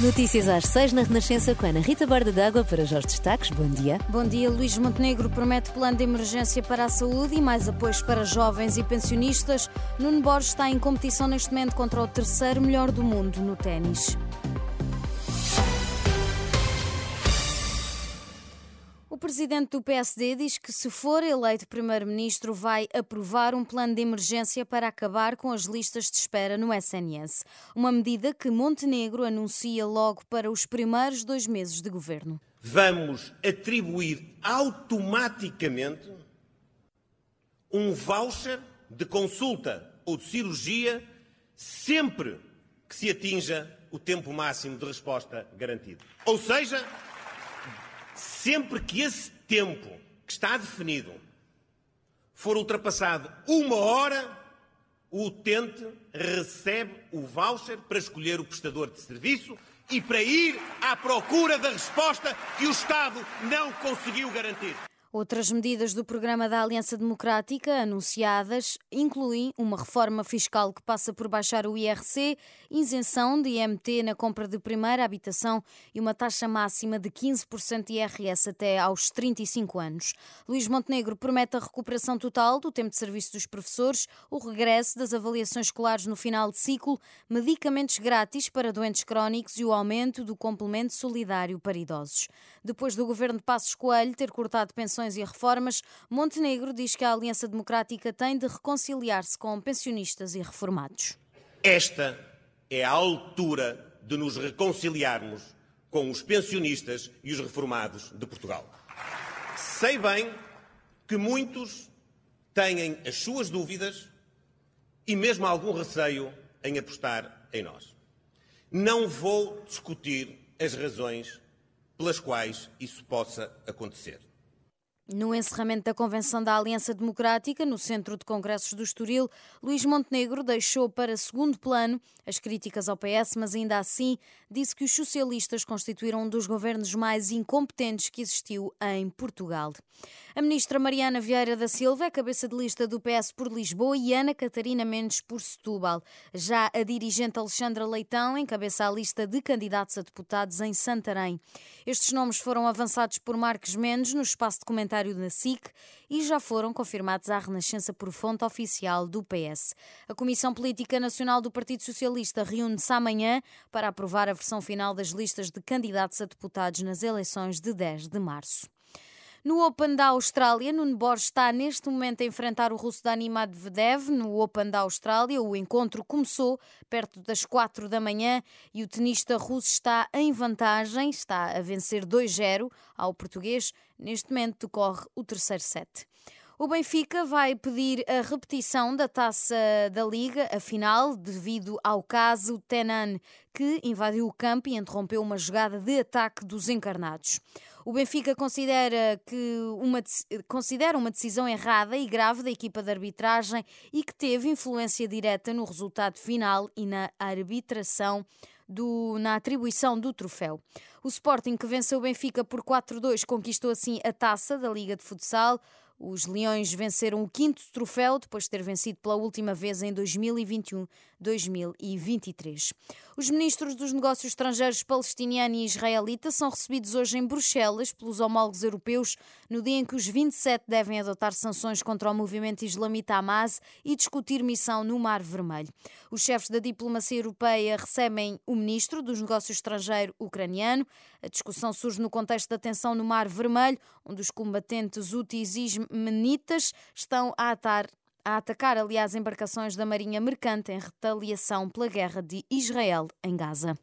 Notícias às seis na Renascença com Ana Rita Borda d'Água para Jorge Destaques. Bom dia. Bom dia. Luís Montenegro promete plano de emergência para a saúde e mais apoios para jovens e pensionistas. Nuno Borges está em competição neste momento contra o terceiro melhor do mundo no ténis. Presidente do PSD diz que, se for eleito primeiro-ministro, vai aprovar um plano de emergência para acabar com as listas de espera no SNS. Uma medida que Montenegro anuncia logo para os primeiros dois meses de governo. Vamos atribuir automaticamente um voucher de consulta ou de cirurgia sempre que se atinja o tempo máximo de resposta garantido. Ou seja, sempre que esse tempo que está definido for ultrapassado uma hora, o utente recebe o voucher para escolher o prestador de serviço e para ir à procura da resposta que o Estado não conseguiu garantir. Outras medidas do programa da Aliança Democrática anunciadas incluem uma reforma fiscal que passa por baixar o IRC, isenção de IMT na compra de primeira habitação e uma taxa máxima de 15% de IRS até aos 35 anos. Luís Montenegro promete a recuperação total do tempo de serviço dos professores, o regresso das avaliações escolares no final de ciclo, medicamentos grátis para doentes crónicos e o aumento do complemento solidário para idosos. Depois do governo de Passos Coelho ter cortado pensões e reformas, Montenegro diz que a Aliança Democrática tem de reconciliar-se com pensionistas e reformados. Esta é a altura de nos reconciliarmos com os pensionistas e os reformados de Portugal. Sei bem que muitos têm as suas dúvidas e mesmo algum receio em apostar em nós. Não vou discutir as razões pelas quais isso possa acontecer. No encerramento da Convenção da Aliança Democrática, no Centro de Congressos do Estoril, Luís Montenegro deixou para segundo plano as críticas ao PS, mas ainda assim disse que os socialistas constituíram um dos governos mais incompetentes que existiu em Portugal. A ministra Mariana Vieira da Silva é cabeça de lista do PS por Lisboa e Ana Catarina Mendes por Setúbal. Já a dirigente Alexandra Leitão encabeça a lista de candidatos a deputados em Santarém. Estes nomes foram avançados por Marques Mendes no espaço de comentário secretário da SIC e já foram confirmados à Renascença por fonte oficial do PS. A Comissão Política Nacional do Partido Socialista reúne-se amanhã para aprovar a versão final das listas de candidatos a deputados nas eleições de 10 de março. No Open da Austrália, Nuno Borges está neste momento a enfrentar o russo Dani Medvedev no Open da Austrália. O encontro começou perto das 4 da manhã e o tenista russo está em vantagem, está a vencer 2-0 ao português. Neste momento decorre o terceiro set. O Benfica vai pedir a repetição da taça da Liga, a final, devido ao caso Tenan, que invadiu o campo e interrompeu uma jogada de ataque dos encarnados. O Benfica considera que uma, considera uma decisão errada e grave da equipa de arbitragem e que teve influência direta no resultado final e na arbitração do, na atribuição do troféu. O Sporting, que venceu o Benfica por 4-2, conquistou assim a taça da Liga de Futsal. Os Leões venceram o quinto troféu depois de ter vencido pela última vez em 2021-2023. Os ministros dos Negócios Estrangeiros palestiniano e israelita são recebidos hoje em Bruxelas pelos homólogos europeus no dia em que os 27 devem adotar sanções contra o movimento islamita Hamas e discutir missão no Mar Vermelho. Os chefes da diplomacia europeia recebem o ministro dos Negócios Estrangeiros ucraniano. A discussão surge no contexto da tensão no Mar Vermelho, onde os combatentes úteis menitas estão a atar a atacar, aliás, embarcações da Marinha Mercante em retaliação pela guerra de Israel em Gaza.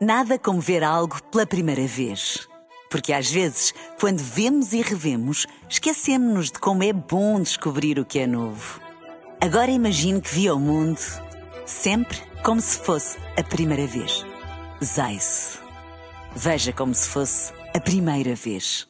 Nada como ver algo pela primeira vez. Porque às vezes, quando vemos e revemos, esquecemos-nos de como é bom descobrir o que é novo. Agora imagine que viu o mundo sempre como se fosse a primeira vez. Zais. Veja como se fosse a primeira vez.